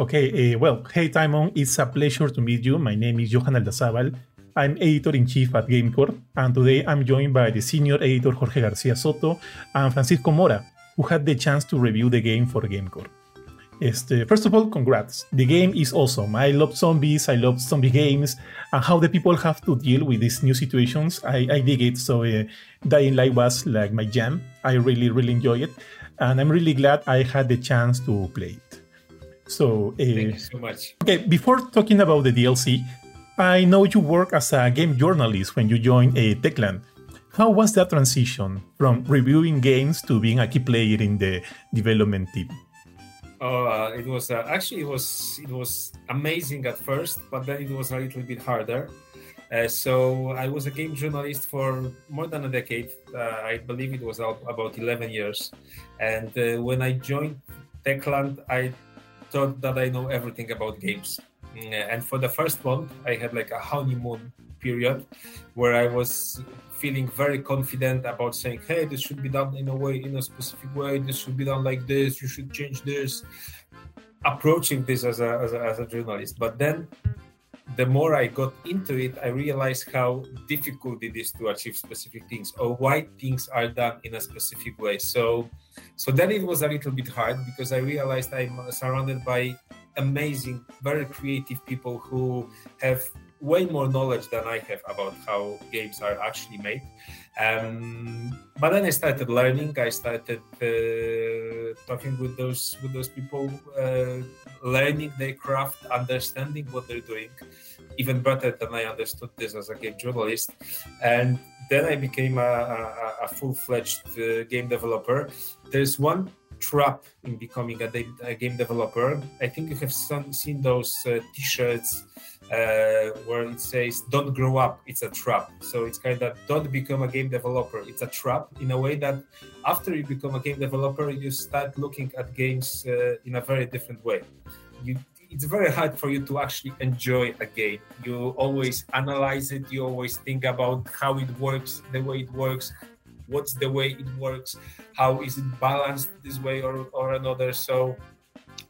Okay, uh, well, hey Tymon, it's a pleasure to meet you. My name is Johan Aldazabal. I'm editor in chief at GameCore, and today I'm joined by the senior editor Jorge Garcia Soto and Francisco Mora, who had the chance to review the game for GameCore. Este, first of all, congrats. The game is awesome. I love zombies, I love zombie games, and how the people have to deal with these new situations. I, I dig it. So, uh, Dying Light was like my jam. I really, really enjoy it. And I'm really glad I had the chance to play. So, uh, thank you so much. Okay, before talking about the DLC, I know you work as a game journalist when you joined a uh, Techland. How was that transition from reviewing games to being a key player in the development team? Oh, uh, it was uh, actually it was it was amazing at first, but then it was a little bit harder. Uh, so I was a game journalist for more than a decade. Uh, I believe it was about 11 years. And uh, when I joined Techland, I thought that I know everything about games. Mm, and for the first month, I had like a honeymoon period where I was feeling very confident about saying, hey, this should be done in a way, in a specific way, this should be done like this, you should change this, approaching this as a, as a, as a journalist. But then the more I got into it, I realized how difficult it is to achieve specific things or why things are done in a specific way. So, so then it was a little bit hard because I realized I'm surrounded by amazing, very creative people who have way more knowledge than I have about how games are actually made. Um, but then I started learning. I started uh, talking with those with those people, uh, learning their craft, understanding what they're doing, even better than I understood this as a game journalist. And then I became a, a, a full-fledged uh, game developer. There's one trap in becoming a, a, game developer. I think you have some, seen those uh, T-shirts uh, where it says "Don't grow up, it's a trap." So it's kind of don't become a game developer. It's a trap in a way that after you become a game developer, you start looking at games uh, in a very different way. You, it's very hard for you to actually enjoy a game. You always analyze it. You always think about how it works, the way it works, what's the way it works, how is it balanced this way or, or another. So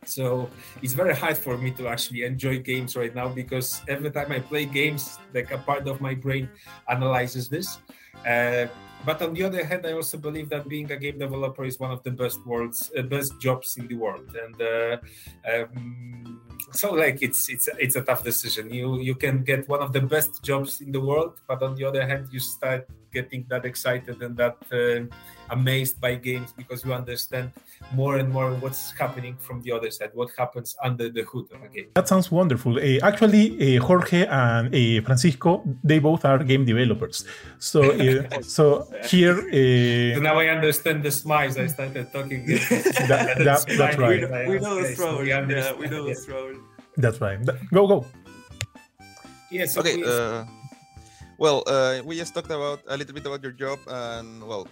so it's very hard for me to actually enjoy games right now because every time I play games, like a part of my brain analyzes this. Uh, but on the other hand, I also believe that being a game developer is one of the best worlds, uh, best jobs in the world, and uh, um, so like it's it's it's a tough decision. You you can get one of the best jobs in the world, but on the other hand, you start getting that excited and that uh, amazed by games because you understand more and more what's happening from the other side, what happens under the hood of a game. That sounds wonderful. Uh, actually, uh, Jorge and uh, Francisco, they both are game developers. So, uh, so here. Uh, so now I understand the smiles. I started talking. that, that, that's right. We know, we know the struggle. We, yeah, we know the struggle. That's right. Go, go. Yes. okay. Uh, well, we just talked about a little bit about your job, and well,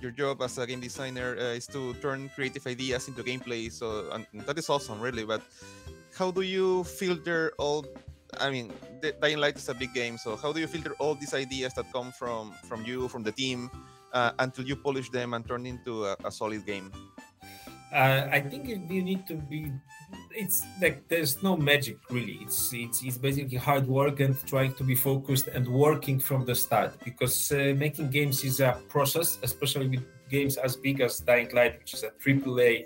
your job as a game designer uh, is to turn creative ideas into gameplay. So that is awesome, really. But how do you filter all? I mean, Dying Light is a big game, so how do you filter all these ideas that come from from you, from the team, uh, until you polish them and turn into a, a solid game? Uh, I think you need to be. It's like there's no magic really. It's it's it's basically hard work and trying to be focused and working from the start because uh, making games is a process, especially with games as big as Dying Light, which is a AAA,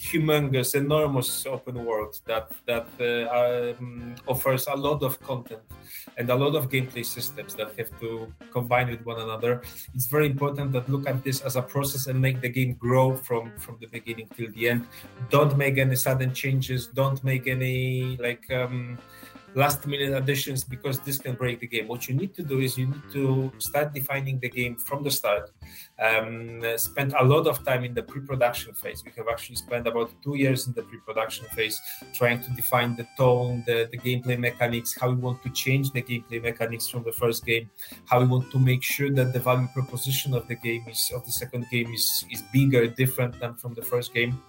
humongous, enormous open world that that uh, um, offers a lot of content and a lot of gameplay systems that have to combine with one another. It's very important that look at this as a process and make the game grow from from the beginning till the end. Don't make any sudden changes. Don't make any like. Um, last minute additions because this can break the game. What you need to do is you need to start defining the game from the start. Um, spend a lot of time in the pre-production phase. We have actually spent about two years in the pre-production phase trying to define the tone, the, the gameplay mechanics, how we want to change the gameplay mechanics from the first game, how we want to make sure that the value proposition of the game is of the second game is is bigger, different than from the first game.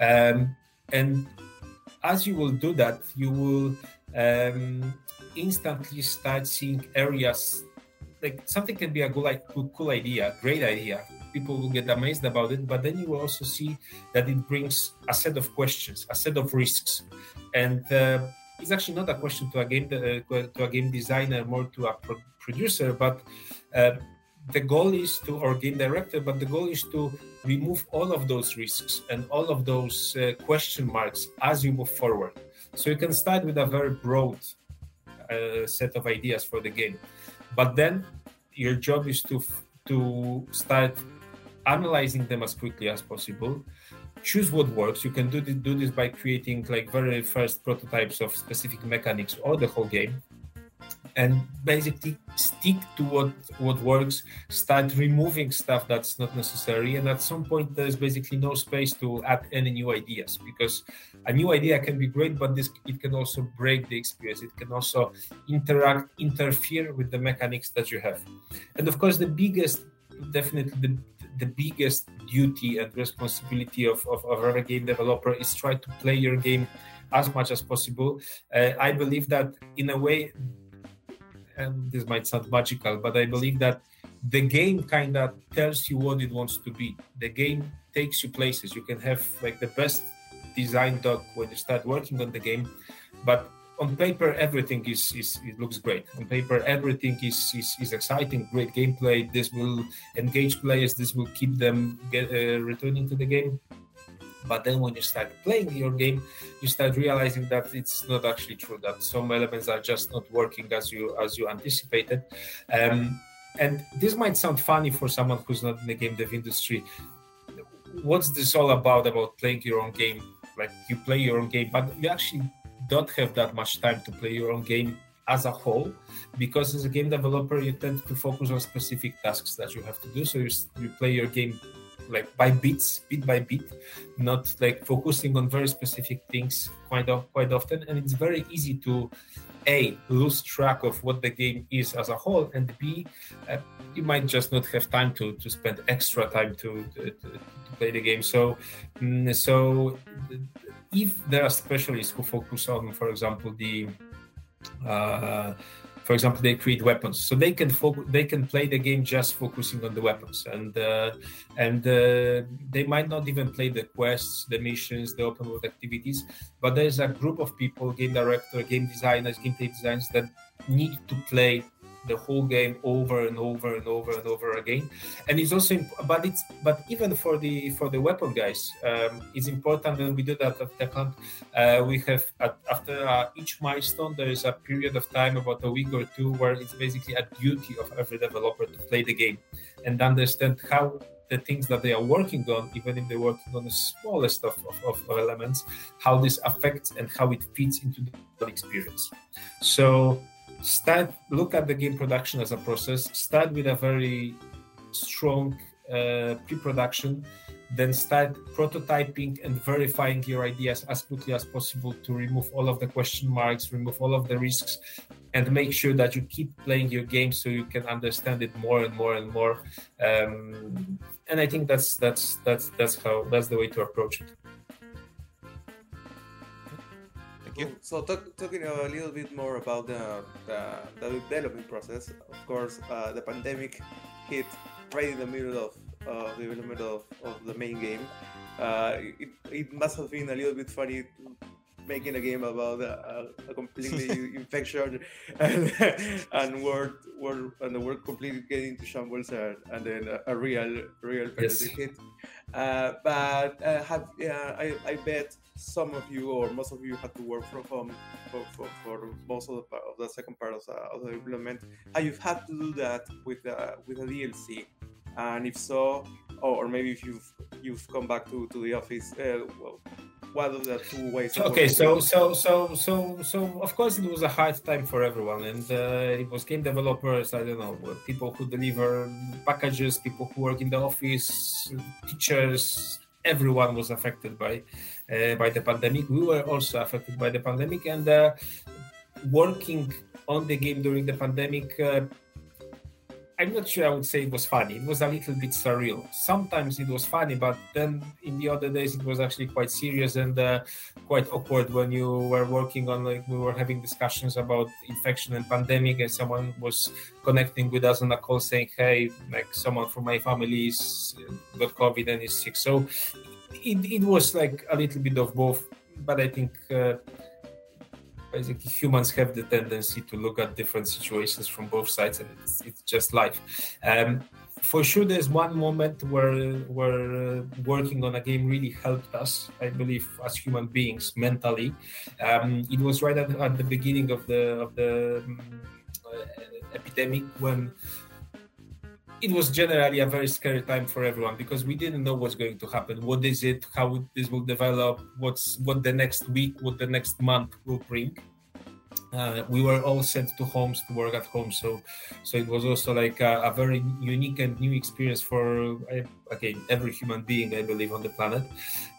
Um, and as you will do that, you will um, instantly start seeing areas like something can be a good, like, cool idea, great idea, people will get amazed about it but then you will also see that it brings a set of questions a set of risks. And uh, it's actually not a question to a game uh, to a game designer more to a pro- producer but uh, the goal is to or game director but the goal is to remove all of those risks and all of those uh, question marks as you move forward so you can start with a very broad uh, set of ideas for the game. But then your job is to to start analyzing them as quickly as possible. Choose what works. You can do do this by creating like very first prototypes of specific mechanics or the whole game and basically stick to what what works start removing stuff that's not necessary and at some point there's basically no space to add any new ideas because a new idea can be great but this it can also break the experience. It can also interact interfere with the mechanics that you have. And of course the biggest definitely the, the biggest duty and responsibility of, of, of every game developer is try to play your game as much as possible. Uh, i believe that in a way and this might sound magical, but I believe that the game kind of tells you what it wants to be. The game takes you places. You can have like the best design doc when you start working on the game, but on paper everything is, is it looks great. On paper everything is, is, is exciting, great gameplay. This will engage players. This will keep them get, uh, returning to the game. But then when you start playing your game, you start realizing that it's not actually true. That some elements are just not working as you as you anticipated. Um, and this might sound funny for someone who's not in the game dev industry. What's this all about? About playing your own game? Like you play your own game, but you actually don't have that much time to play your own game as a whole because as a game developer you tend to focus on specific tasks that you have to do so you, you play your game like by bits, bit by bit, not like focusing on very specific things quite quite often. And it's very easy to a lose track of what the game is as a whole, and b uh, you might just not have time to to spend extra time to to, to play the game. So mm, so if there are specialists who focus on, for example, the uh, for example they create weapons. So they can they can play the game just focusing on the weapons. And uh, and uh, they might not even play the quests the missions the open world activities but there's a group of people game director game designers gameplay designers that need to play the whole game over and over and over and over again and it's also imp- but it's but even for the for the weapon guys um, it's important and we do that at Techland uh, we have at, after uh, each milestone there is a period of time about a week or two where it's basically a duty of every developer to play the game and understand how the things that they are working on, even if they're working on the smallest of, of, of, elements, how this affects and how it fits into the experience. So start look at the game production as a process start with a very strong uh, pre-production then start prototyping and verifying your ideas as quickly as possible to remove all of the question marks remove all of the risks and make sure that you keep playing your game so you can understand it more and more and more. Um, and i think that's that's that's that's how that's the way to approach it you. So talk, talking a little bit more about the, the, the development process. Of course, uh, the pandemic hit right in the middle of uh, the development of, of the main game. Uh, it, it must have been a little bit funny making a game about a, a completely infection and, and world, world and the world completely getting into shambles and, and then a, a real real yes. hit. Uh, but uh, have I, I bet some of you or most of you had to work from home for, for, for most of the, of the second part of the, of the implement. How you've had to do that with uh, with a DLC, and if so, or, maybe if you've you've come back to, to the office, uh, well, what are the two ways? Okay, so so so so so of course it was a hard time for everyone, and uh, it was game developers. I don't know, people who deliver packages, people who work in the office, teachers. Everyone was affected by by the pandemic. We were also affected by the pandemic, and uh, working on the game during the pandemic. Uh, I'm not sure I would say it was funny. It was a little bit surreal. Sometimes it was funny, but then in the other days it was actually quite serious and uh, quite awkward when you were working on like we were having discussions about infection and pandemic, and someone was connecting with us on a call saying, "Hey, like someone from my family is uh, got COVID and is sick." So it, it was like a little bit of both, but I think. Uh, basically humans have the tendency to look at different situations from both sides and it's, it's just life um, for sure there's one moment where where uh, working on a game really helped us i believe as human beings mentally um, it was right at, at, the beginning of the of the um, uh, epidemic when it was generally a very scary time for everyone because we didn't know what's going to happen. What is it? How this will develop? What's what the next week? What the next month will bring? Uh, we were all sent to homes to work at home, so so it was also like a, a very unique and new experience for uh, again every human being, I believe, on the planet.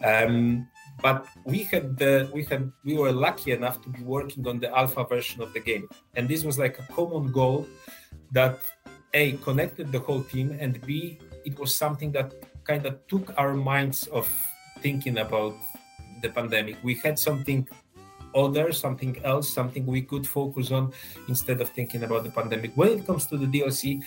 Um, but we had the we had we were lucky enough to be working on the alpha version of the game, and this was like a common goal that a connected the whole team and b it was something that kind of took our minds of thinking about the pandemic. We had something other something else something we could focus on instead of thinking about the pandemic. When it comes to the dlc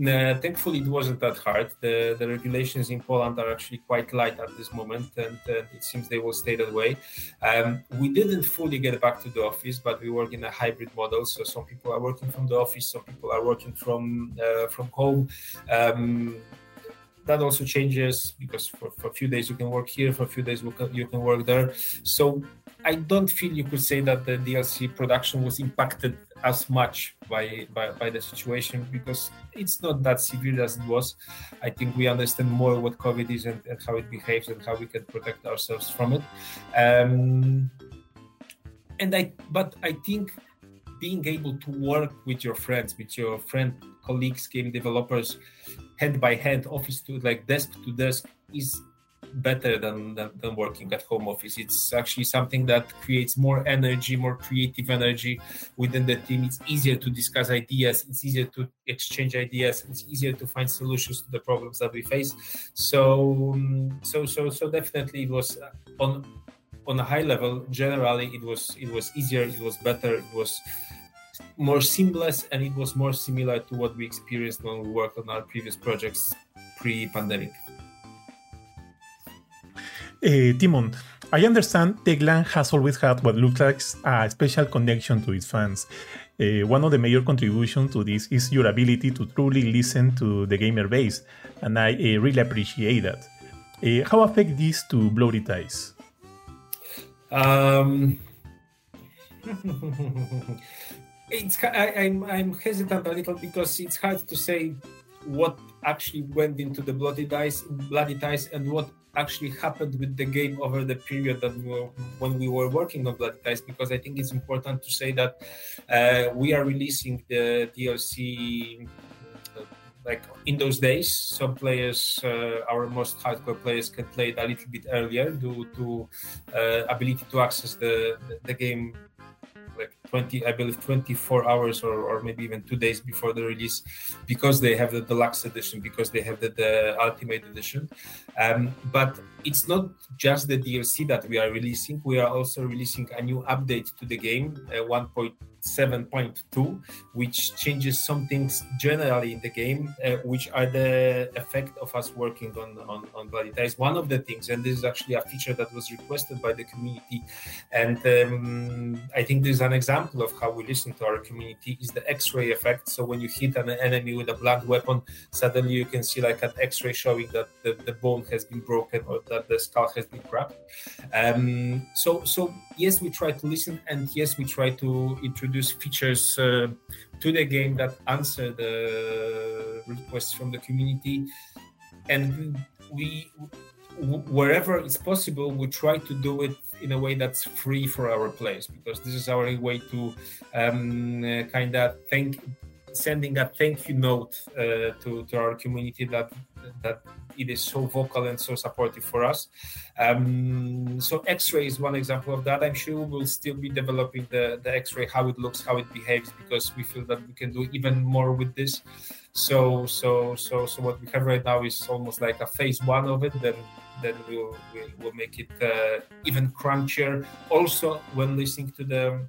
uh, thankfully, it wasn't that hard. The, the regulations in Poland are actually quite light at this moment, and uh, it seems they will stay that way. Um, we didn't fully get back to the office, but we work in a hybrid model. So some people are working from the office, some people are working from uh, from home. Um, that also changes because for, for a few days you can work here, for a few days you can work there. So I don't feel you could say that the DLC production was impacted as much by, by, by the situation because it's not that severe as it was. I think we understand more what COVID is and, and how it behaves and how we can protect ourselves from it. Um, and I, but I think being able to work with your friends, with your friend colleagues, game developers, hand by hand, office to like desk to desk, is better than, than, than working at home office. It's actually something that creates more energy, more creative energy within the team. It's easier to discuss ideas. It's easier to exchange ideas. It's easier to find solutions to the problems that we face. So, um, so, so, so definitely it was uh, on on a high level. Generally, it was it was easier. It was better. It was more seamless and it was more similar to what we experienced when we worked on our previous projects pre-pandemic. Uh, Tymon, I understand Techland has always had what looks like a special connection to its fans. Uh, one of the major contributions to this is your ability to truly listen to the gamer base, and I uh, really appreciate that. Uh, how affect this to Bloody Ties? Um, it's I, I'm I'm hesitant a little because it's hard to say what actually went into the bloody ties bloody ties and what actually happened with the game over the period that we were, when we were working on Bloody Ties because I think it's important to say that uh, we are releasing the DLC uh, like in those days. Some players uh, our most hardcore players can play it a little bit earlier due to uh, ability to access the, the game like 20 i believe 24 hours or, or maybe even two days before the release because they have the deluxe edition because they have the, the ultimate edition um, but it's not just the dlc that we are releasing we are also releasing a new update to the game uh, 1. 7.2, which changes some things generally in the game, uh, which are the effect of us working on, on, on Bloody Ties. One of the things, and this is actually a feature that was requested by the community, and um, I think this is an example of how we listen to our community, is the X-ray effect. So when you hit an enemy with a blunt weapon, suddenly you can see like an X-ray showing that the, the bone has been broken or that the skull has been cracked. Um, so, so yes, we try to listen, and yes, we try to introduce introduce features uh, to the game that answer the requests from the community. And we wherever it's possible we try to do it in a way that's free for our players because this is our way to um, kind of thank sending a thank you note uh, to, to our community that that it is so vocal and so supportive for us. Um, so X-ray is one example of that. I'm sure we'll still be developing the, the X-ray, how it looks, how it behaves, because we feel that we can do even more with this. So so so so what we have right now is almost like a phase one of it. Then then we'll we'll, make it uh, even crunchier. Also, when listening to the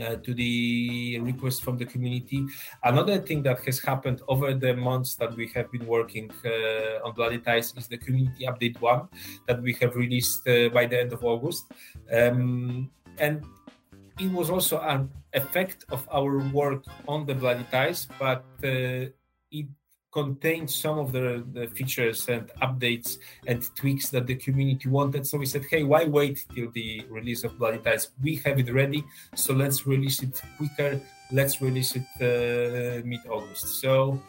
uh, to the request from the community. Another thing that has happened over the months that we have been working uh, on Bloody Ties is the community update one that we have released uh, by the end of August. Um, and it was also an effect of our work on the Bloody Ties, but uh, it contained some of the, the features and updates and tweaks that the community wanted. So we said, hey, why wait till the release of Bloody Ties? We have it ready, so let's release it quicker. Let's release it uh, mid August. So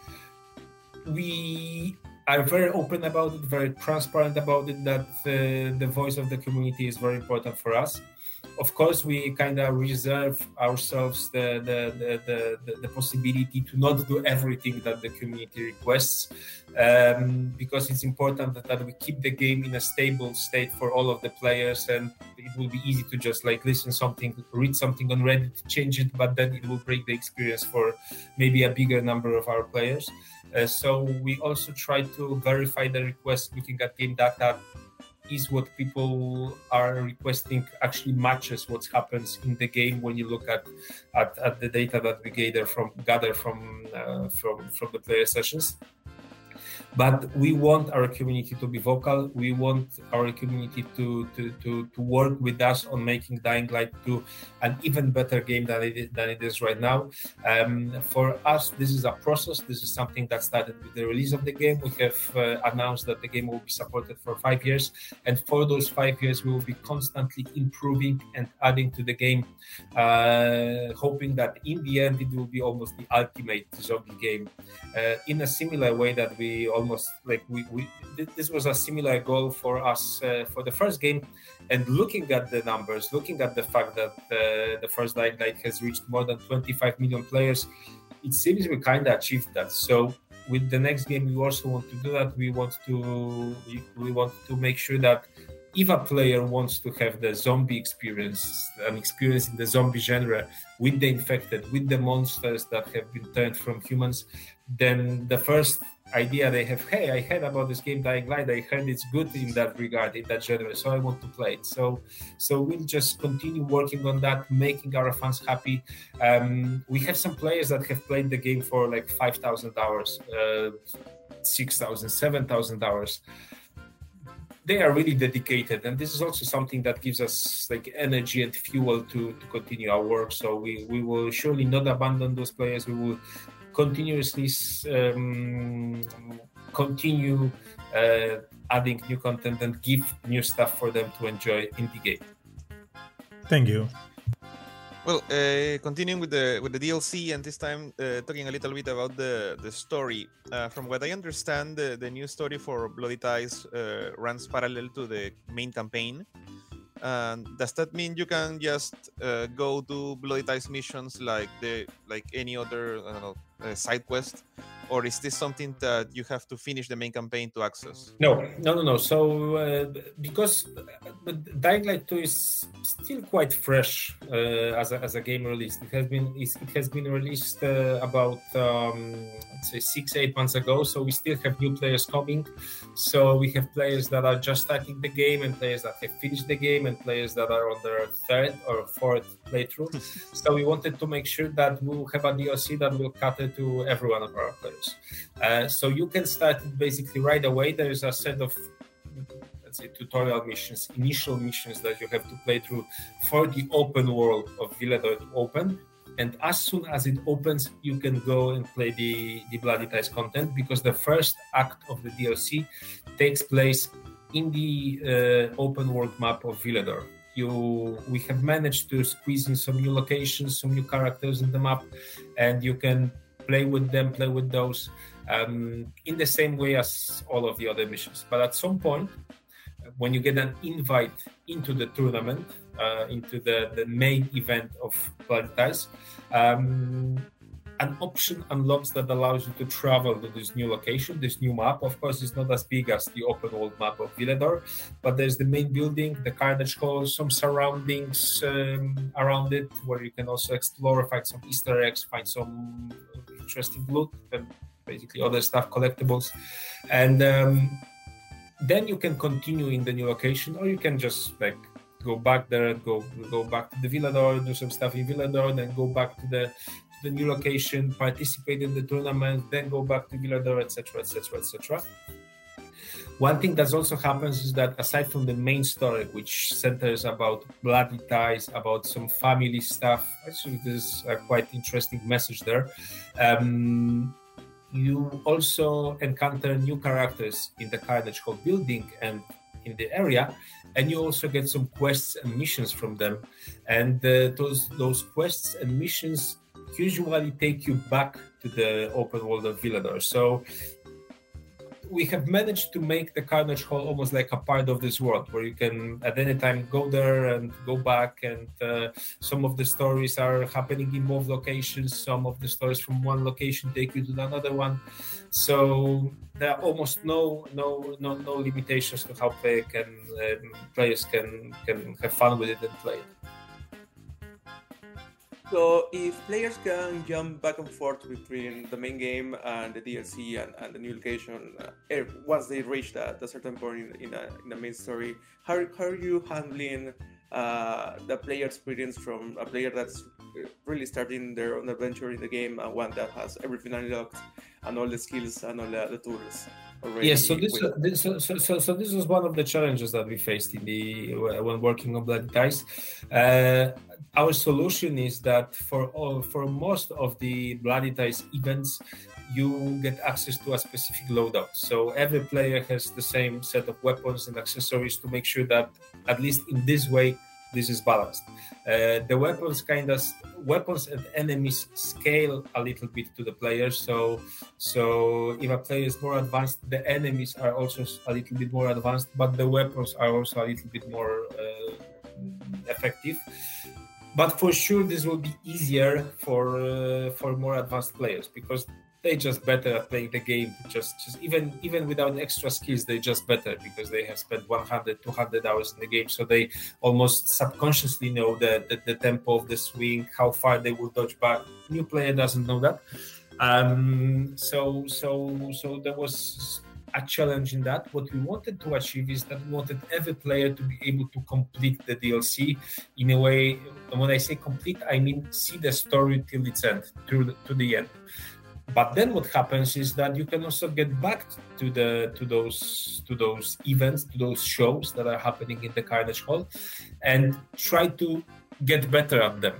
we are very open about it, very transparent about it, that uh, the voice of the community is very important for us of course, we kind of reserve ourselves the the, the, the, the, possibility to not do everything that the community requests, um, because it's important that, that, we keep the game in a stable state for all of the players, and it will be easy to just like listen something, read something on Reddit, change it, but then it will break the experience for maybe a bigger number of our players. Uh, so we also try to verify the request looking at game data is what people are requesting actually matches what happens in the game when you look at at, at the data that we gather from gather from uh, from from the player sessions but we want our community to be vocal. We want our community to to to, to work with us on making dying light 2 an even better game than it is, than it is right now. Um, for us this is a process. This is something that started with the release of the game. We have uh, announced that the game will be supported for five years. And for those five years we will be constantly improving and adding to the game uh, hoping that in the end it will be almost the ultimate zombie game. Uh, in a similar way that we all almost like we, we this was a similar goal for us uh, for the first game. And looking at the numbers looking at the fact that uh, the first Dying Light has reached more than 25 million players it seems we kind of achieved that. So with the next game we also want to do that. We want to we want to make sure that if a player wants to have the zombie experience, an experience in the zombie genre with the infected, with the monsters that have been turned from humans, then the first idea they have hey i heard about this game dying light. I heard it's good in that regard in that genre so i want to play it. So so we'll just continue working on that making our fans happy. Um, we have some players that have played the game for like 5000 hours uh, 6000 7000 hours. They are really dedicated and this is also something that gives us like energy and fuel to, to continue our work. So we, we will surely not abandon those players. We will continuously um, continue uh, adding new content and give new stuff for them to enjoy in the game. Thank you. Well, uh, continuing with the with the DLC, and this time uh, talking a little bit about the the story. Uh, from what I understand, the, the new story for Bloody Ties uh, runs parallel to the main campaign. And does that mean you can just uh, go do Bloody Ties missions like the like any other know uh, side quest, or is this something that you have to finish the main campaign to access? No, no, no, no. So uh, because uh, Dying Light 2 is still quite fresh uh, as, a, as a game release. It has been it has been released uh, about um, say six eight months ago. So we still have new players coming. So we have players that are just starting the game, and players that have finished the game, and players that are on their third or fourth playthrough. so we wanted to make sure that we'll have a DLC that will cater to every one of our players. Uh, so you can start basically right away. There is a set of let's say tutorial missions, initial missions that you have to play through for the open world of Villedor to open. And as soon as it opens, you can go and play the, the Bloody Ties content because the first act of the DLC takes place in the uh, open world map of Villedor you we have managed to squeeze in some new locations some new characters in the map and you can play with them play with those um, in the same way as all of the other missions. But at some point when you get an invite into the tournament uh, into the, the main event of Ties, um, an option unlocks that allows you to travel to this new location, this new map. Of course, it's not as big as the open world map of Villedor, but there's the main building, the Carnage Hall, some surroundings um, around it where you can also explore, find some Easter eggs, find some interesting loot, and basically other stuff, collectibles. And um, then you can continue in the new location, or you can just like go back there, go go back to the Villedor, do some stuff in Villedor, then go back to the the new location, participate in the tournament, then go back to Villedor, etc., etc., etc. One thing that also happens is that aside from the main story, which centers about bloody ties, about some family stuff, actually there's a quite interesting message there. Um, you also encounter new characters in the Carnage Hall building and in the area, and you also get some quests and missions from them. And uh, those those quests and missions usually take you back to the open world of Villedor. So we have managed to make the Carnage Hall almost like a part of this world where you can at any time go there and go back. And uh, some of the stories are happening in both locations. Some of the stories from one location take you to another one. So there are almost no no no no limitations to how play can um, players can can have fun with it and play it. So if players can jump back and forth between the main game and the DLC and, and the new location, uh, er, once they reach that a certain point in, a, in the main story, how, how are you handling uh, the player experience from a player that's really starting their own adventure in the game and one that has everything unlocked and all the skills and all the, the tools? Yes, so this, uh, this so, so, so this was one of the challenges that we faced in the when working on Bloody Ties. Uh, our solution is that for all, for most of the Bloody Ties events, you get access to a specific loadout. So every player has the same set of weapons and accessories to make sure that at least in this way this is balanced. Uh, the weapons kind of weapons and enemies scale a little bit to the players. So so if a player is more advanced, the enemies are also a little bit more advanced, but the weapons are also a little bit more uh, effective but for sure this will be easier for uh, for more advanced players because they just better at playing the game just, just even even without extra skills they just better because they have spent 100 200 hours in the game so they almost subconsciously know the, the, the tempo of the swing how far they will dodge back new player doesn't know that um so so so there was a challenge in that. What we wanted to achieve is that we wanted every player to be able to complete the DLC in a way. when I say complete, I mean see the story till its end, to to the end. But then what happens is that you can also get back to the to those to those events, to those shows that are happening in the Carnage Hall, and try to get better at them.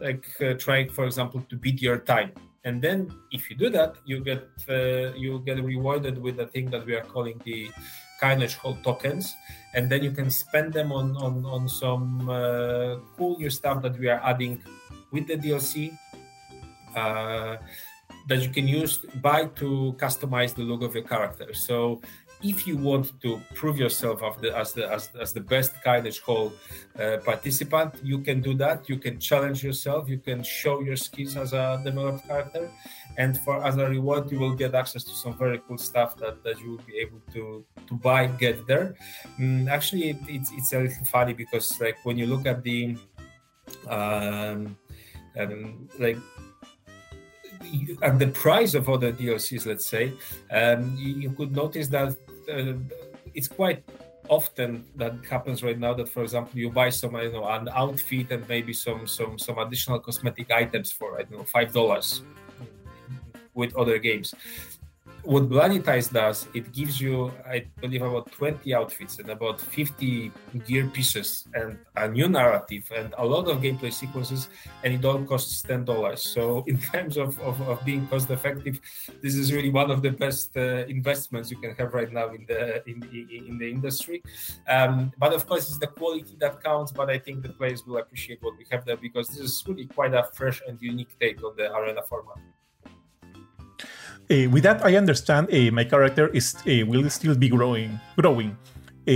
Like uh, try, for example, to beat your time. And then if you do that you get uh, you get rewarded with the thing that we are calling the Carnage Hall tokens. And then you can spend them on on, on some uh, cool new stuff that we are adding with the DLC uh, that you can use buy to customize the look of your character so if you want to prove yourself as the as the, as, as the best Carnage Hall uh, participant, you can do that. You can challenge yourself. You can show your skills as a developed character, and for as a reward, you will get access to some very cool stuff that, that you will be able to to buy get there. Mm, actually, it, it's it's a little funny because like when you look at the um, um like at the price of other DLCs, let's say, um, you, could notice that uh, it's quite often that happens right now that for example you buy some you know an outfit and maybe some some some additional cosmetic items for i don't know five dollars with other games what Ties does, it gives you, I believe, about 20 outfits and about 50 gear pieces and a new narrative and a lot of gameplay sequences, and it all costs $10. So, in terms of, of, of being cost effective, this is really one of the best uh, investments you can have right now in the in, in the industry. Um, but of course, it's the quality that counts. But I think the players will appreciate what we have there because this is really quite a fresh and unique take on the arena format. Uh, with that, I understand uh, my character is uh, will still be growing. Growing.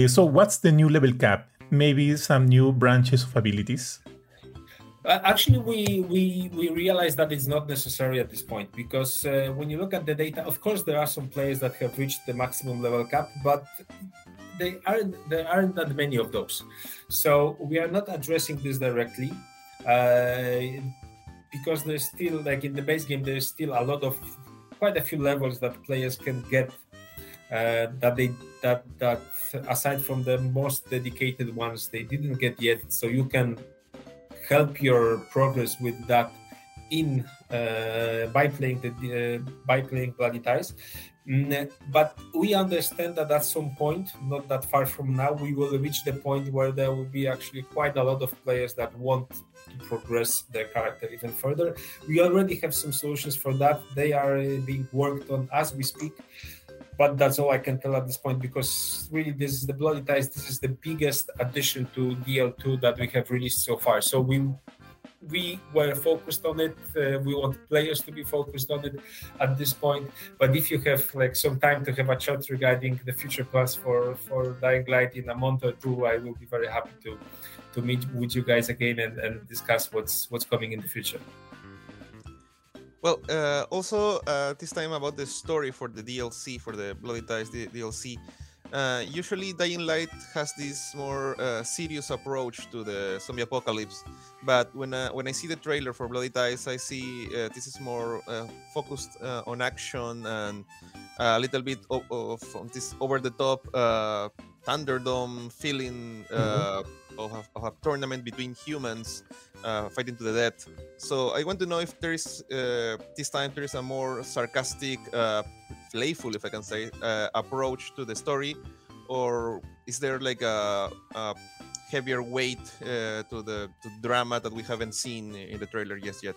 so, what's the new level cap? Maybe some new branches of abilities. Uh, actually, we, we we realize that it's not necessary at this point because uh, when you look at the data, of course, there are some players that have reached the maximum level cap, but they aren't there aren't that many of those. So we are not addressing this directly uh, because there's still like in the base game there's still a lot of quite a few levels that players can get uh, that they that that aside from the most dedicated ones they didn't get yet. So you can help your progress with that in uh, by playing the uh, by playing bloody ties but we understand that at some point not that far from now we will reach the point where there will be actually quite a lot of players that want to progress their character even further we already have some solutions for that they are being worked on as we speak but that's all I can tell at this point because really this is the Bloody Ties. This is the biggest addition to DL2 that we have released so far. So we we were focused on it. Uh, we want players to be focused on it at this point. But if you have like some time to have a chat regarding the future plans for for Dying Light in a month or two, I will be very happy to to meet with you guys again and, and discuss what's what's coming in the future. Well, uh, also uh, this time about the story for the DLC for the Bloody Ties DLC. Uh, usually, Dying Light has this more uh, serious approach to the zombie apocalypse, but when uh, when I see the trailer for Bloody Ties, I see uh, this is more focused on action and a little bit of, of this over-the-top Thunderdome feeling. Mm-hmm of a, of a tournament between humans uh, fighting to the death. So I want to know if there is uh, this time there is a more sarcastic, uh, playful, if I can say, uh, approach to the story, or is there like a, a heavier weight uh, to the to drama that we haven't seen in the trailer just yet?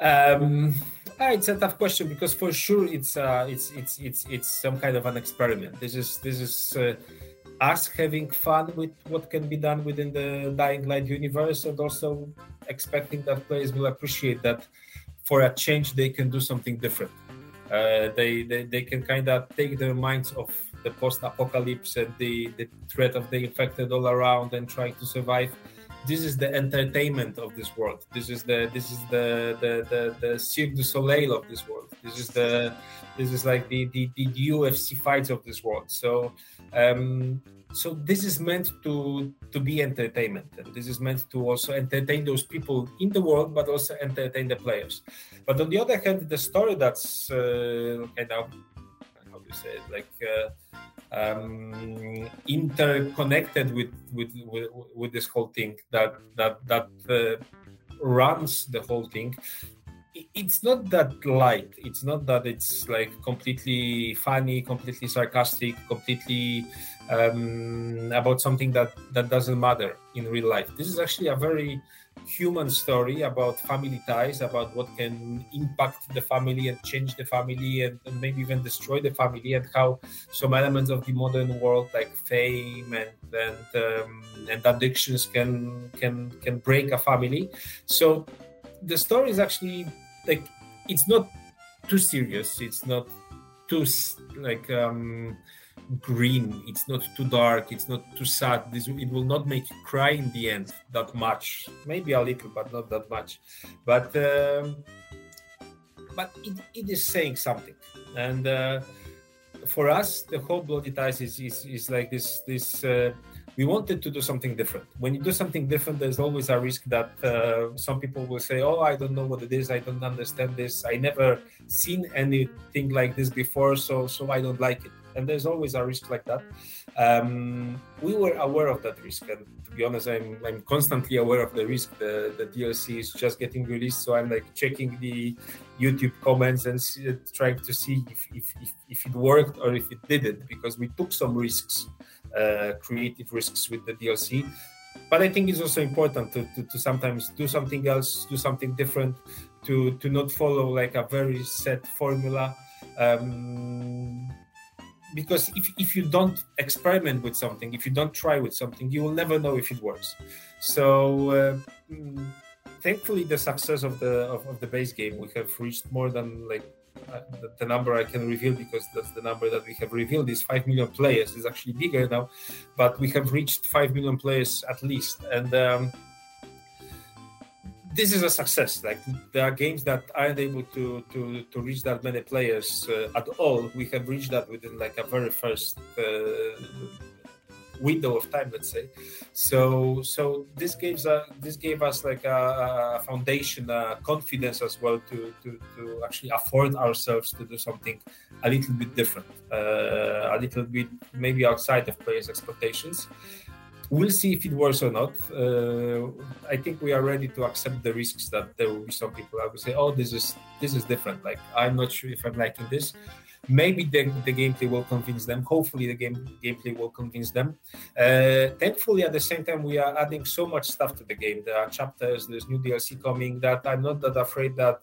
Um, ah, it's a tough question because for sure it's uh, it's it's it's it's some kind of an experiment. This is this is us having fun with what can be done within the Dying Light universe, and also expecting that players will appreciate that for a change they can do something different. Uh, they, they they can kind of take their minds off the post-apocalypse and the, the threat of the infected all around and trying to survive. This is the entertainment of this world. This is the this is the the the, the Cirque du Soleil of this world. This is the this is like the the, the UFC fights of this world. So um, so this is meant to to be entertainment. And this is meant to also entertain those people in the world but also entertain the players. But on the other hand the story that's uh, kind of how do you say it? Like uh, um, interconnected with, with, with with this whole thing that that that uh, runs the whole thing it's not that light. It's not that it's like completely funny completely sarcastic completely um, about something that that doesn't matter in real life. This is actually a very human story about family ties about what can impact the family and change the family and, and maybe even destroy the family and how some elements of the modern world like fame and and um, and addictions can can can break a family. So the story is actually like it's not too serious. It's not too like um green it's not too dark it's not too sad this it will not make you cry in the end that much maybe a little but not that much but um, but it, it is saying something and uh, for us the whole bloody ties is, is, is like this this uh, we wanted to do something different. When you do something different, there's always a risk that uh, some people will say, "Oh, I don't know what it is. I don't understand this. I never seen anything like this before, so so I don't like it." And there's always a risk like that. Um, we were aware of that risk, and to be honest, I'm I'm constantly aware of the risk. The the DLC is just getting released, so I'm like checking the YouTube comments and see, trying to see if, if if if it worked or if it didn't, because we took some risks uh, creative risks with the DLC. But I think it's also important to, to, to, sometimes do something else, do something different, to to not follow like a very set formula. Um, because if, if you don't experiment with something, if you don't try with something, you will never know if it works. So uh, mm, thankfully, the success of the of, of the base game, we have reached more than like uh, the, the, number I can reveal because that's the number that we have revealed is 5 million players. is actually bigger now, but we have reached 5 million players at least. And um, this is a success. Like there are games that aren't able to to to reach that many players uh, at all. We have reached that within like a very first uh, window of time, let's say. So so this gives a, this gave us like a, a foundation, a confidence as well to, to to actually afford ourselves to do something a little bit different, uh, a little bit maybe outside of players' expectations we'll see if it works or not. Uh, I think we are ready to accept the risks that there will be some people that will say, "Oh, this is this is different." Like I'm not sure if I'm liking this. Maybe the, the gameplay will convince them. Hopefully, the game gameplay will convince them. Uh, thankfully, at the same time, we are adding so much stuff to the game. There are chapters, there's new DLC coming. That I'm not that afraid that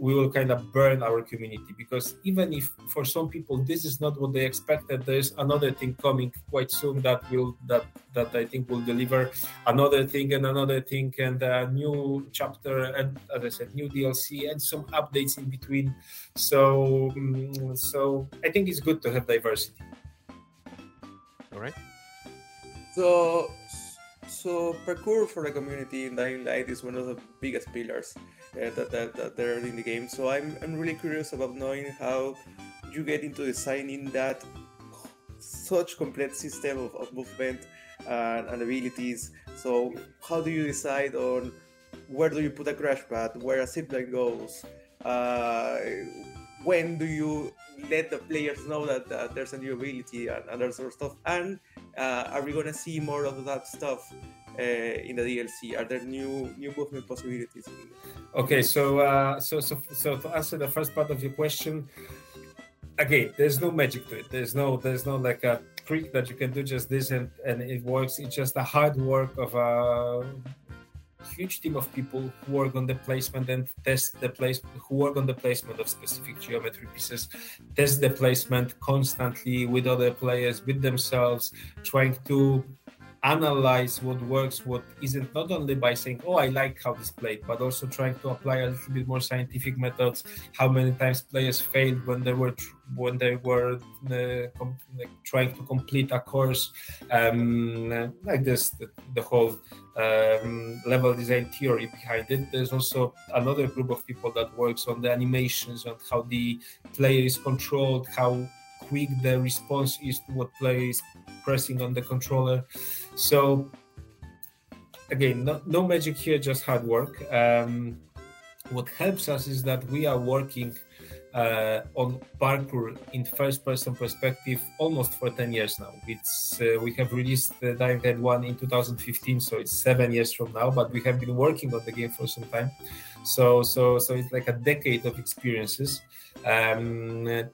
we will kind of burn our community because even if for some people this is not what they expected there's another thing coming quite soon that will that that i think will deliver another thing and another thing and a new chapter and as i said new dlc and some updates in between. So mm, so i think it's good to have diversity. All right. So so parkour for the community in Dying Light is one of the biggest pillars that, that, that are in the game. So I'm, I'm really curious about knowing how you get into designing that such complex system of, of movement and, and abilities. So how do you decide on where do you put a crash pad, where a zipline goes? Uh, when do you let the players know that, there's a new ability and, and that sort of stuff? And uh, are we gonna see more of that stuff uh, in the DLC? Are there new new movement possibilities? Okay, so uh, so so so to answer the first part of your question, again, there's no magic to it. There's no there's no like a trick that you can do just this and and it works. It's just the hard work of a huge team of people who work on the placement and test the place who work on the placement of specific geometry pieces test the placement constantly with other players with themselves trying to analyze what works, what isn't, not only by saying, "Oh, I like how this played," but also trying to apply a little bit more scientific methods. How many times players failed when they were when they were uh, com- like trying to complete a course, um, like this, the, the whole um, level design theory behind it. There's also another group of people that works on the animations and how the player is controlled, how quick the response is to what player is pressing on the controller. So again, no, no magic here, just hard work. Um, what helps us is that we are working uh, on parkour in first-person perspective almost for 10 years now. It's uh, we have released the Dying Light 1 in 2015, so it's seven years from now. But we have been working on the game for some time, so so so it's like a decade of experiences. Um,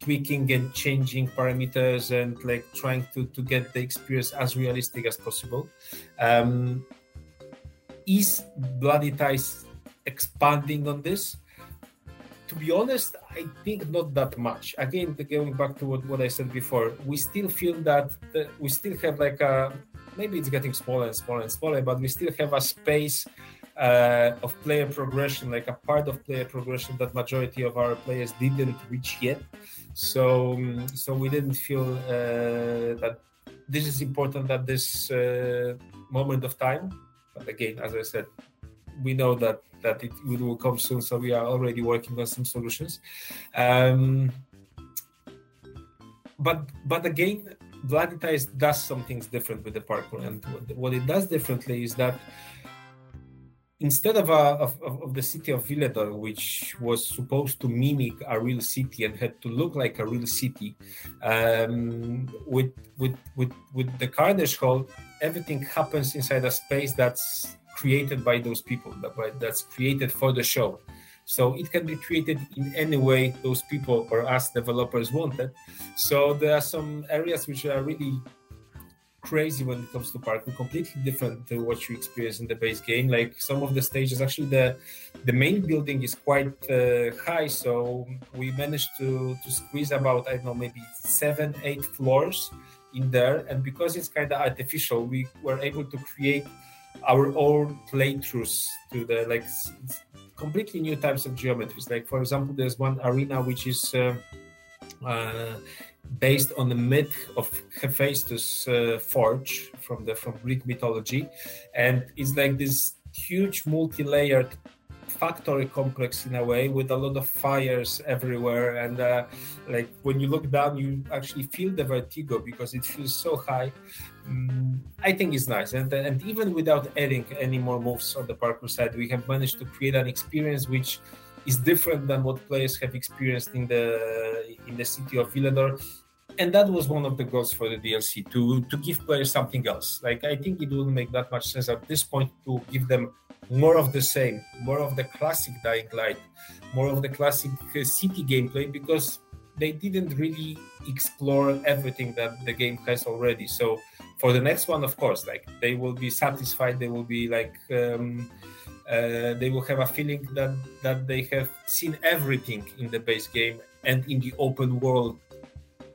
tweaking and changing parameters and like trying to, to get the experience as realistic as possible. Um, is Bloody Ties expanding on this? To be honest, I think not that much. Again, going back to what, what I said before, we still feel that the, we still have like a maybe it's getting smaller and smaller and smaller, but we still have a space uh, of player progression, like a part of player progression that majority of our players didn't reach yet. So, um, so we didn't feel uh, that this is important at this uh, moment of time. But again, as I said, we know that that it will come soon, so we are already working on some solutions. Um, but but again, Bloody Ties does some things different with the parkour, and what it does differently is that instead of, a, of, of, the city of Villedor, which was supposed to mimic a real city and had to look like a real city, um, with, with, with, with the Carnage Hall, everything happens inside a space that's created by those people, that's created for the show. So it can be created in any way those people or us developers wanted. So there are some areas which are really crazy when it comes to parkour completely different to what you experience in the base game like some of the stages actually the the main building is quite uh, high so we managed to to squeeze about i don't know maybe seven eight floors in there and because it's kind of artificial we were able to create our own playthroughs to the like completely new types of geometries. Like for example there's one arena which is uh, uh, based on the myth of Hephaestus uh, forge from the from Greek mythology, and it's like this huge multi-layered factory complex in a way with a lot of fires everywhere. And uh, like when you look down you actually feel the vertigo because it feels so high. Mm, i think it's nice. And, and even without adding any more moves on the parkour side we have managed to create an experience which is different than what players have experienced in the in the city of Villedor. And that was one of the goals for the DLC to to give players something else. Like I think it wouldn't make that much sense at this point to give them more of the same, more of the classic Dying Light, more of the classic uh, city gameplay because they didn't really explore everything that the game has already. So for the next one, of course, like they will be satisfied. They will be like. Um, uh, they will have a feeling that that they have seen everything in the base game and in the open world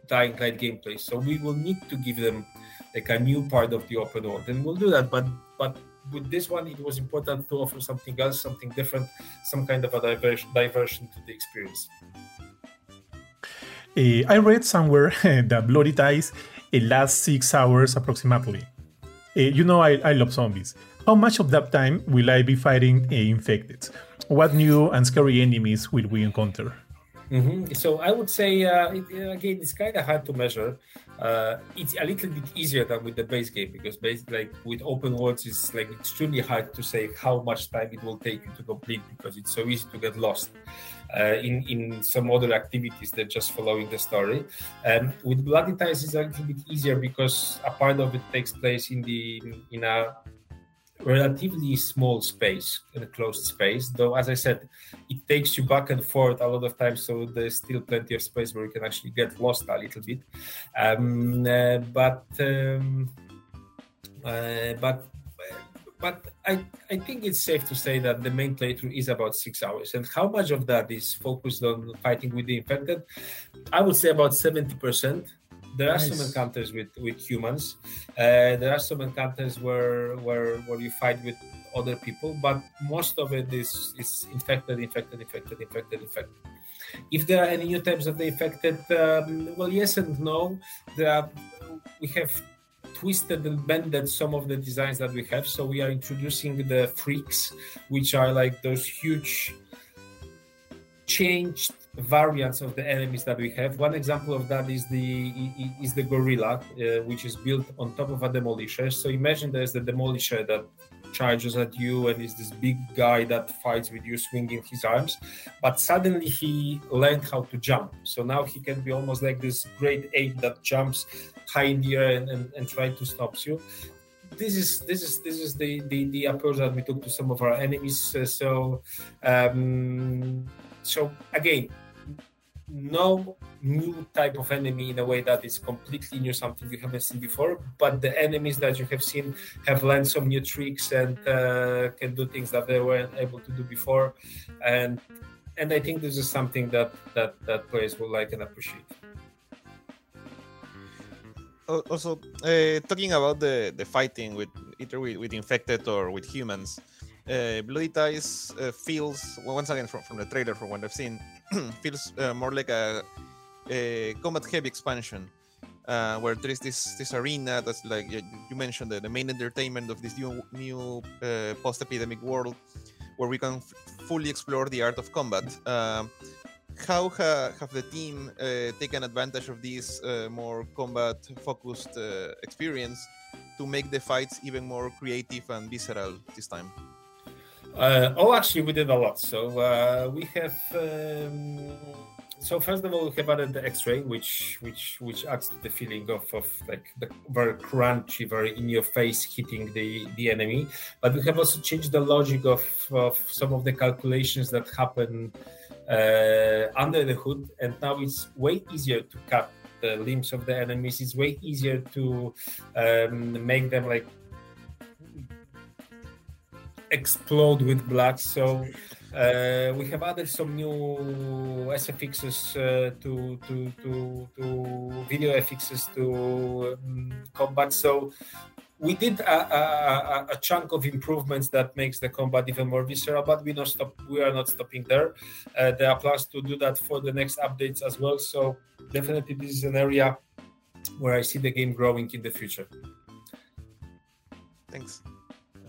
Dying Light gameplay. So we will need to give them like a new part of the open world, and we'll do that. But but with this one, it was important to offer something else, something different, some kind of a diversion, diversion to the experience. Uh, I read somewhere that Bloody Ties it lasts six hours approximately. Uh, you know, I, I love zombies. How much of that time will I be fighting uh, infected? What new and scary enemies will we encounter? Mm-hmm. So I would say uh, it, again, it's kind of hard to measure. Uh, it's a little bit easier than with the base game because basically, like with open worlds, it's like extremely hard to say how much time it will take you to complete because it's so easy to get lost uh, in in some other activities than just following the story. Um, with Bloody Ties, it's a little bit easier because a part of it takes place in the in a relatively small space, a closed space. Though, as I said, it takes you back and forth a lot of times, so there's still plenty of space where you can actually get lost a little bit. Um, uh, but um, uh, but but I, I think it's safe to say that the main playthrough is about six hours. And how much of that is focused on fighting with the infected? I would say about 70% there are nice. some encounters with with humans. Uh, there are some encounters where where where you fight with other people, but most of it is is infected, infected, infected, infected, infected. If there are any new types of the infected, um, well, yes and no. There are, we have twisted and bended some of the designs that we have. So we are introducing the freaks, which are like those huge changed variants of the enemies that we have. One example of that is the is the gorilla, uh, which is built on top of a demolisher. So imagine there's the demolisher that charges at you and is this big guy that fights with you swinging his arms but suddenly he learned how to jump so now he can be almost like this great ape that jumps high in the air and, and, and try to stop you this is this is this is the, the the approach that we took to some of our enemies uh, so um so again no new type of enemy in a way that is completely new, something you haven't seen before. But the enemies that you have seen have learned some new tricks and uh, can do things that they weren't able to do before. And and I think this is something that that that players will like and appreciate. Also, uh, talking about the the fighting with either with, with infected or with humans uh, Bloody Ties uh, feels once again from, from the trailer from what I've seen feels uh, more like a, a combat heavy expansion uh, where there is this this arena that's like you mentioned the, the main entertainment of this new new uh, post-epidemic world where we can fully explore the art of combat. Um, how ha- have the team uh, taken advantage of this more combat focused experience to make the fights even more creative and visceral this time? Uh, oh, actually, we did a lot. So uh, we have. Um, so first of all, we have added the X-ray, which which which adds the feeling of, of like the very crunchy, very in your face hitting the the enemy. But we have also changed the logic of of some of the calculations that happen uh, under the hood, and now it's way easier to cut the limbs of the enemies. It's way easier to um, make them like explode with blood. So uh, we have added some new SFXs uh, to, to, to, to video FXs to um, combat. So we did a, a, a, chunk of improvements that makes the combat even more visceral, but we not stop. We are not stopping there. Uh, there are plans to do that for the next updates as well. So definitely, this is an area where I see the game growing in the future. Thanks.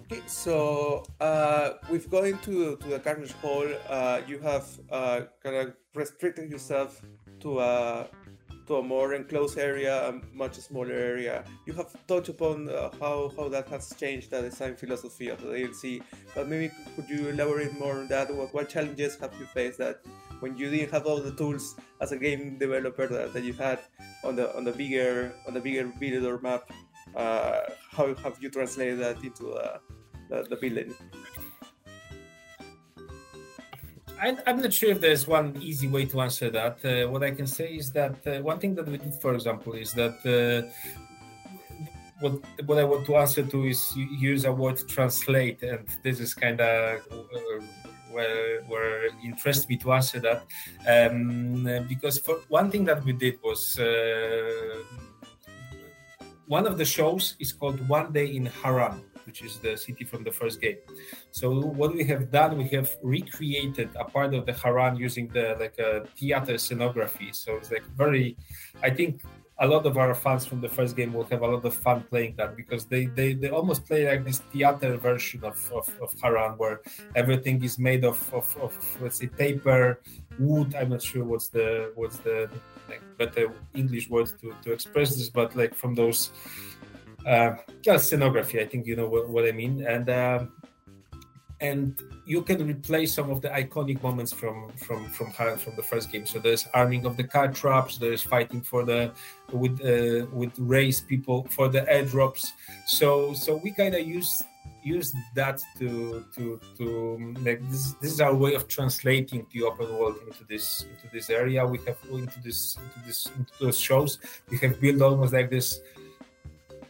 Okay, so uh, with going to, to the Carnage Hall, uh, you have uh, kind of restricted yourself to a to a more enclosed area, a much smaller area. You have touched upon uh, how, how that has changed the design philosophy of the DLC, but maybe could you elaborate more on that? What, what challenges have you faced that when you didn't have all the tools as a game developer that, that you had on the on the bigger on the bigger Villedor map? Uh, how have you translated that into uh, the, the? I, am not sure if there's one easy way to answer that. Uh, what I can say is that uh, one thing that we did, for example, is that uh, what what I want to answer to is use a word translate, and this is kind of uh, where where interests me to answer that, um, because for one thing that we did was. Uh, one of the shows is called One Day in Harran, which is the city from the first game. So what we have done, we have recreated a part of the Harran using the like a theater scenography. So it's like very, I think a lot of our fans from the first game will have a lot of fun playing that because they they, they almost play like this theater version of, of, of Harran where everything is made of, of, of let's say paper, wood. I'm not sure what's the what's the like better English word to, to express this, but like from those uh, scenography. I think you know what, what I mean, and uh, and you can replace some of the iconic moments from from from from the first game. So there's arming of the car traps. There's fighting for the with uh, with race people for the airdrops. So so we kind of use use that to to to like this, this is our way of translating the open world into this into this area we have into this into this into those shows we have built almost like this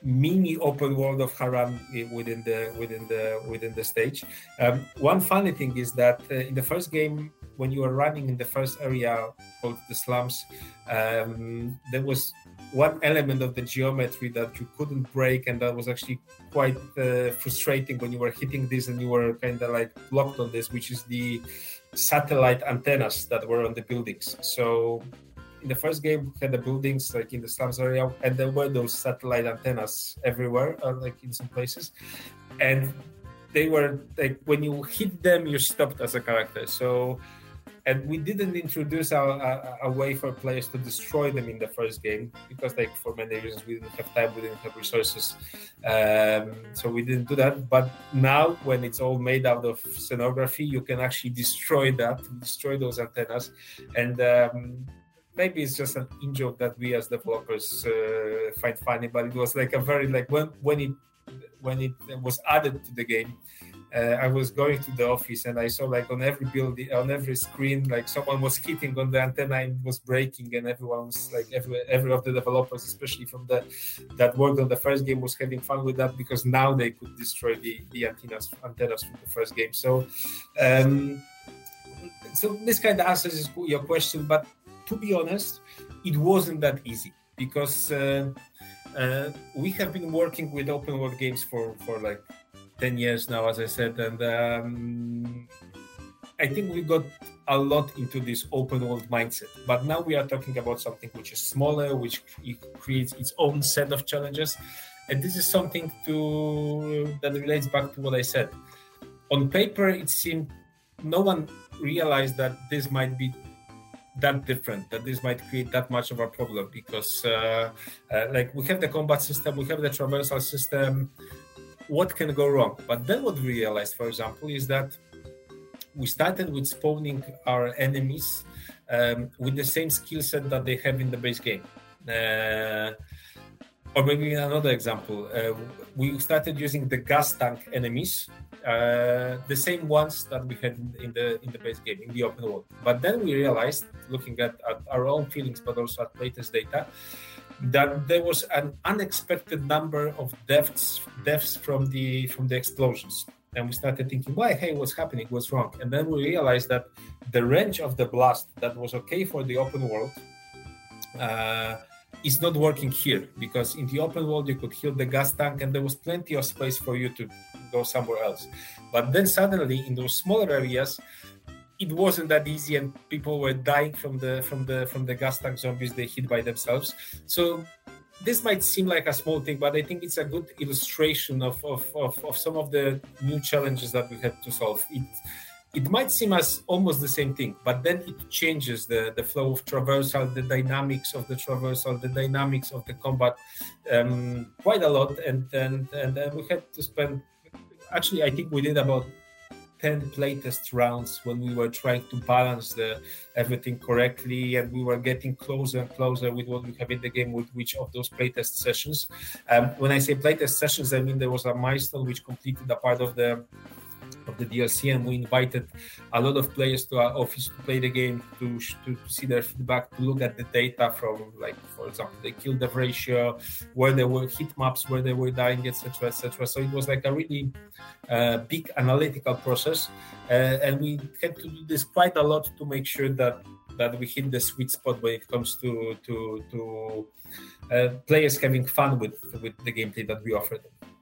mini open world of Harran within the within the within the stage. Um, one funny thing is that uh, in the first game, when you were running in the first area called the slums, um, there was one element of the geometry that you couldn't break, and that was actually quite uh, frustrating when you were hitting this and you were kind of like blocked on this, which is the satellite antennas that were on the buildings. So in the first game we had the buildings like in the slums area and there were those satellite antennas everywhere uh, like in some places. And they were like when you hit them you stopped as a character. So and we didn't introduce a, a, a, way for players to destroy them in the first game because like for many reasons we didn't have time we didn't have resources um, so we didn't do that. But now when it's all made out of scenography you can actually destroy that destroy those antennas. And um, maybe it's just an in joke that we as developers uh, find funny, but it was like a very like when when it when it was added to the game. Uh, I was going to the office and I saw like on every building, on every screen, like someone was hitting on the antenna and was breaking, and everyone was like every every of the developers, especially from the that worked on the first game, was having fun with that because now they could destroy the the antennas antennas from the first game. So, um, so this kind of answers your question, but to be honest, it wasn't that easy because uh, uh, we have been working with open world games for for like 10 years now, as I said, and um, I think we got a lot into this open world mindset. But now we are talking about something which is smaller, which creates its own set of challenges, and this is something to that relates back to what I said. On paper, it seemed no one realized that this might be that different that this might create that much of a problem because uh, uh, like we have the combat system we have the traversal system. What can go wrong? But then what we realized for example is that we started with spawning our enemies um, with the same skill set that they have in the base game. Uh, or maybe another example uh, we started using the gas tank enemies uh, the same ones that we had in the in the base game in the open world. But then we realized, looking at, at our own feelings, but also at latest data, that there was an unexpected number of deaths deaths from the from the explosions. And we started thinking, why? Hey, what's happening? What's wrong? And then we realized that the range of the blast that was okay for the open world. Uh, is not working here because in the open world you could heal the gas tank and there was plenty of space for you to go somewhere else. But then suddenly in those smaller areas, it wasn't that easy and people were dying from the from the from the gas tank zombies they hit by themselves. So this might seem like a small thing, but I think it's a good illustration of, of, of, of some of the new challenges that we had to solve. It might seem as almost the same thing, but then it changes the, the flow of traversal, the dynamics of the traversal, the dynamics of the combat um, quite a lot. And, and, and then we had to spend, actually, I think we did about 10 playtest rounds when we were trying to balance the everything correctly and we were getting closer and closer with what we have in the game with which of those playtest sessions um, when i say playtest sessions i mean there was a milestone which completed a part of the of the DLC, and we invited a lot of players to our office to play the game, to, to, see their feedback, to look at the data from, like, for example, the kill death ratio, where there were hit maps, where they were dying, etc., etc. So it was like a really uh, big analytical process, uh, and we had to do this quite a lot to make sure that that we hit the sweet spot when it comes to to to uh, players having fun with with the gameplay that we offer them.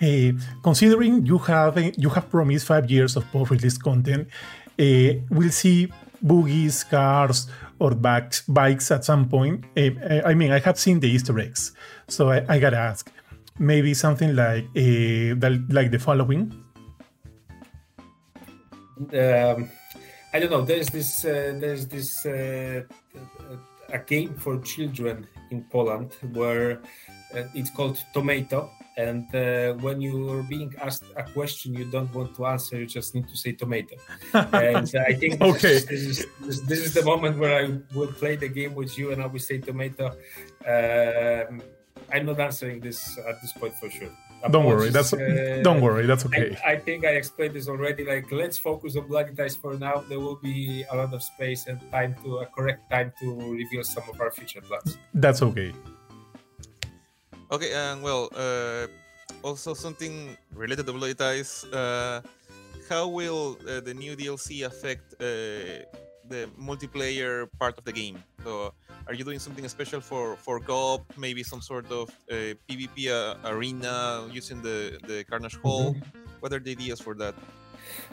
Uh, considering you have you have promised five years of post-release content, uh, we'll see boogies, cars, or bikes, bikes at some point. Uh, I mean, I have seen the Easter eggs, so I, I gotta ask, maybe something like uh, like the following. Um, I don't know. There's this uh, there's this uh, a game for children in Poland where it's called Tomato and uh, when you're being asked a question you don't want to answer you just need to say tomato. And i think okay. this, is, this, this, is the moment where i will play the game with you and i will say tomato. Um, i'm not answering this at this point for sure. Don't worry that's uh, don't worry that's okay. I, I, think i explained this already like let's focus on bloody ties for now. There will be a lot of space and time to a correct time to reveal some of our future plans. That's okay Okay, and well, uh, also something related to Bloody Ties. Uh, how will uh, the new DLC affect uh, the multiplayer part of the game? So, are you doing something special for for co-op? Maybe some sort of uh, PvP uh, arena using the the Carnage Hall. Mm-hmm. What are the ideas for that?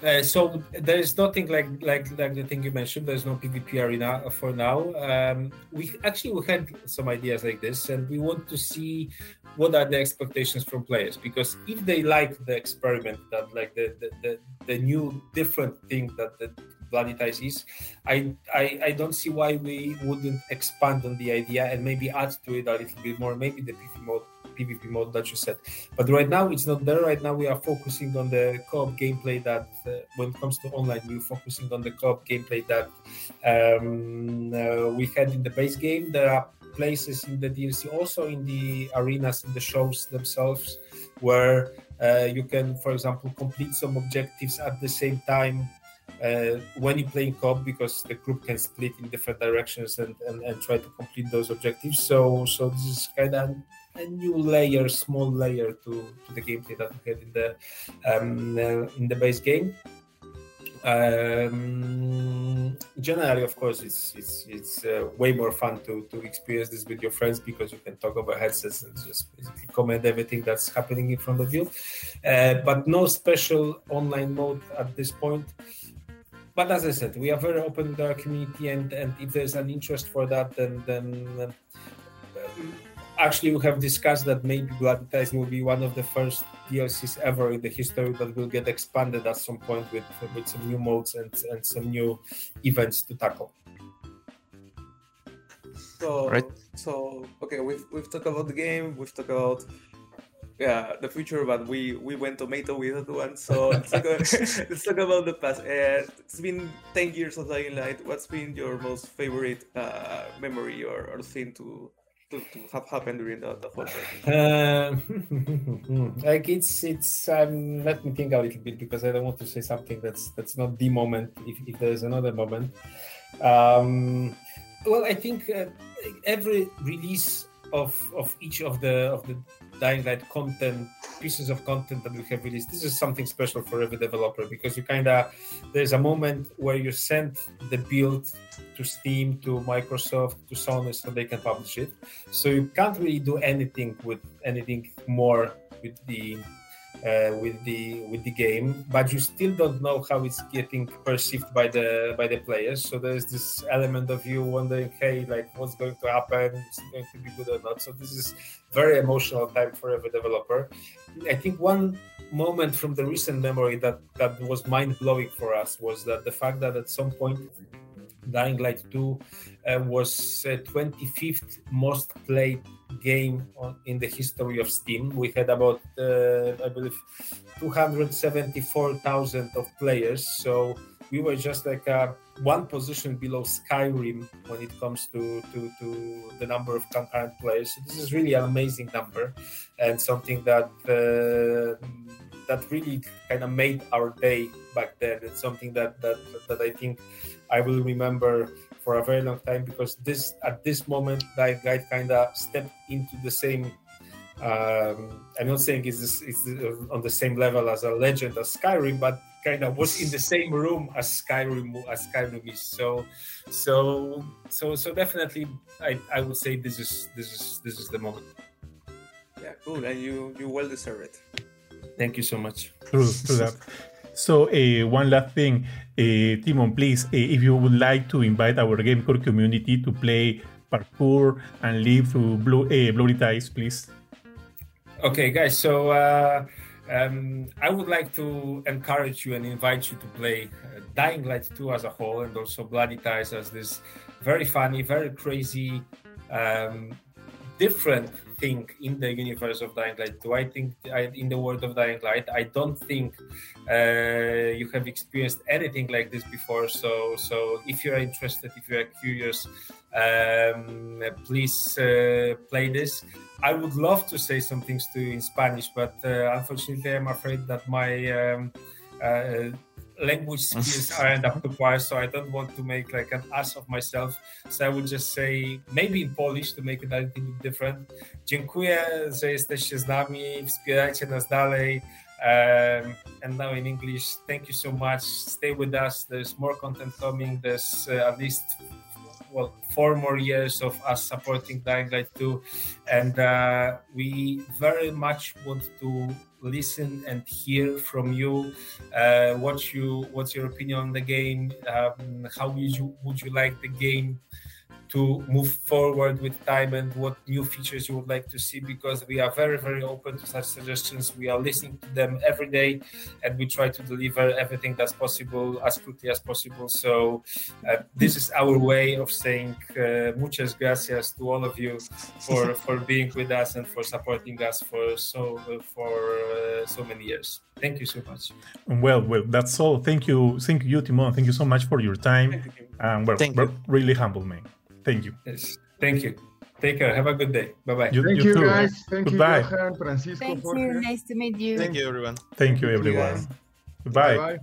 Uh, so there is nothing like like like the thing you mentioned. There's no PvP arena for now. Um, we actually we had some ideas like this, and we want to see what are the expectations from players because if they like the experiment that like the the, the, the new different thing that the bloody ties is I, I i don't see why we wouldn't expand on the idea and maybe add to it a little bit more maybe the pv mode PvP mode that you said. But right now it's not there. Right now we are focusing on the co-op gameplay that, uh, when it comes to online, we're focusing on the co-op gameplay that um, uh, we had in the base game. There are places in the DLC, also in the arenas, in the shows themselves, where uh, you can, for example, complete some objectives at the same time uh, when you play in co-op because the group can split in different directions and, and, and try to complete those objectives. So so this is kind of a new layer, small layer to, to the gameplay that we had in the um, uh, in the base game. Um, generally, of course, it's it's it's uh, way more fun to to experience this with your friends because you can talk over headsets and just basically comment everything that's happening in front of you. Uh, but no special online mode at this point. But as I said, we are very open to our community, and and if there's an interest for that, then then. Uh, actually we have discussed that maybe Bloody Ties will be one of the first DLCs ever in the history that will get expanded at some point with with some new modes and, and some new events to tackle. So right. so okay, we've we've talked about the game, we've talked about yeah the future, but we we went tomato with that one. So let's talk, about, let's talk about the past. Uh, it's been ten years of Dying Light. What's been your most favorite uh, memory or, or thing to to, have happened during the, the whole uh, like it's it's um, let me think a little bit because I don't want to say something that's that's not the moment if, if there's another moment. Um, well, I think uh, every release of of each of the of the Dying Light content pieces of content that we have released. This is something special for every developer because you kind of there's a moment where you send the build to Steam, to Microsoft, to Sony, so they can publish it. So you can't really do anything with anything more with the uh, with the with the game, but you still don't know how it's getting perceived by the by the players. So there's this element of you wondering, hey, like what's going to happen? Is it going to be good or not? So this is very emotional time for every developer. I think one moment from the recent memory that that was mind blowing for us was that the fact that at some point Dying Light 2 uh, was uh, 25th most played game on, in the history of Steam. We had about, uh, I believe, 274,000 of players. So we were just like uh, one position below Skyrim when it comes to, to, to the number of concurrent players. So this is really an amazing number and something that uh, that really kind of made our day back then. It's something that that that I think I will remember for a very long time because this at this moment that guy kind of stepped into the same. Um, I'm not saying it's, it's on the same level as a legend as Skyrim, but kind of was in the same room as Skyrim as Skyrim is. So, so, so, so definitely, I, I would say this is this is this is the moment. Yeah, cool, and you you well deserve it. Thank you so much. True, true that. So, uh, one last thing, uh, Tymon, please, uh, if you would like to invite our Gamecore community to play parkour and live through blue, Blurry Ties, please. Okay, guys. So, uh, um, I would like to encourage you and invite you to play uh, Dying Light 2 as a whole, and also Bloody Ties as this very funny, very crazy, um, different thing in the universe of Dying Light Do I think I, in the world of Dying Light, I don't think uh, you have experienced anything like this before. So, so if you are interested, if you are curious, um, please uh, play this. I would love to say some things to you in Spanish, but uh, unfortunately, I'm afraid that my um, uh, language skills aren't up to par, so I don't want to make like an ass of myself. So I would just say maybe in Polish to make it a little bit different. Dziękuję, że jesteście z nami, wspierajcie nas dalej. Um, and now in English, thank you so much. Stay with us. There's more content coming. There's uh, at least well four more years of us supporting Dying Light 2, and uh, we very much want to listen and hear from you uh, what you what's your opinion on the game? Um, how would you would you like the game to move forward with time and what new features you would like to see because we are very very open to such suggestions. We are listening to them every day and we try to deliver everything that's possible as quickly as possible. So uh, this is our way of saying uh, muchas gracias to all of you for for being with us and for supporting us for so for uh, so many years. Thank you so much. Well well that's all. Thank you. Thank you Tymon thank you so much for your time. And well, Thank we're you. really humble man thank you yes thank you take care have a good day bye bye You- Thank you you, too. guys. Thank Goodbye. you, Johan, Francisco, Thank Jorge. you. Nice to meet you. Thank you, everyone. thank you everyone Bye-bye.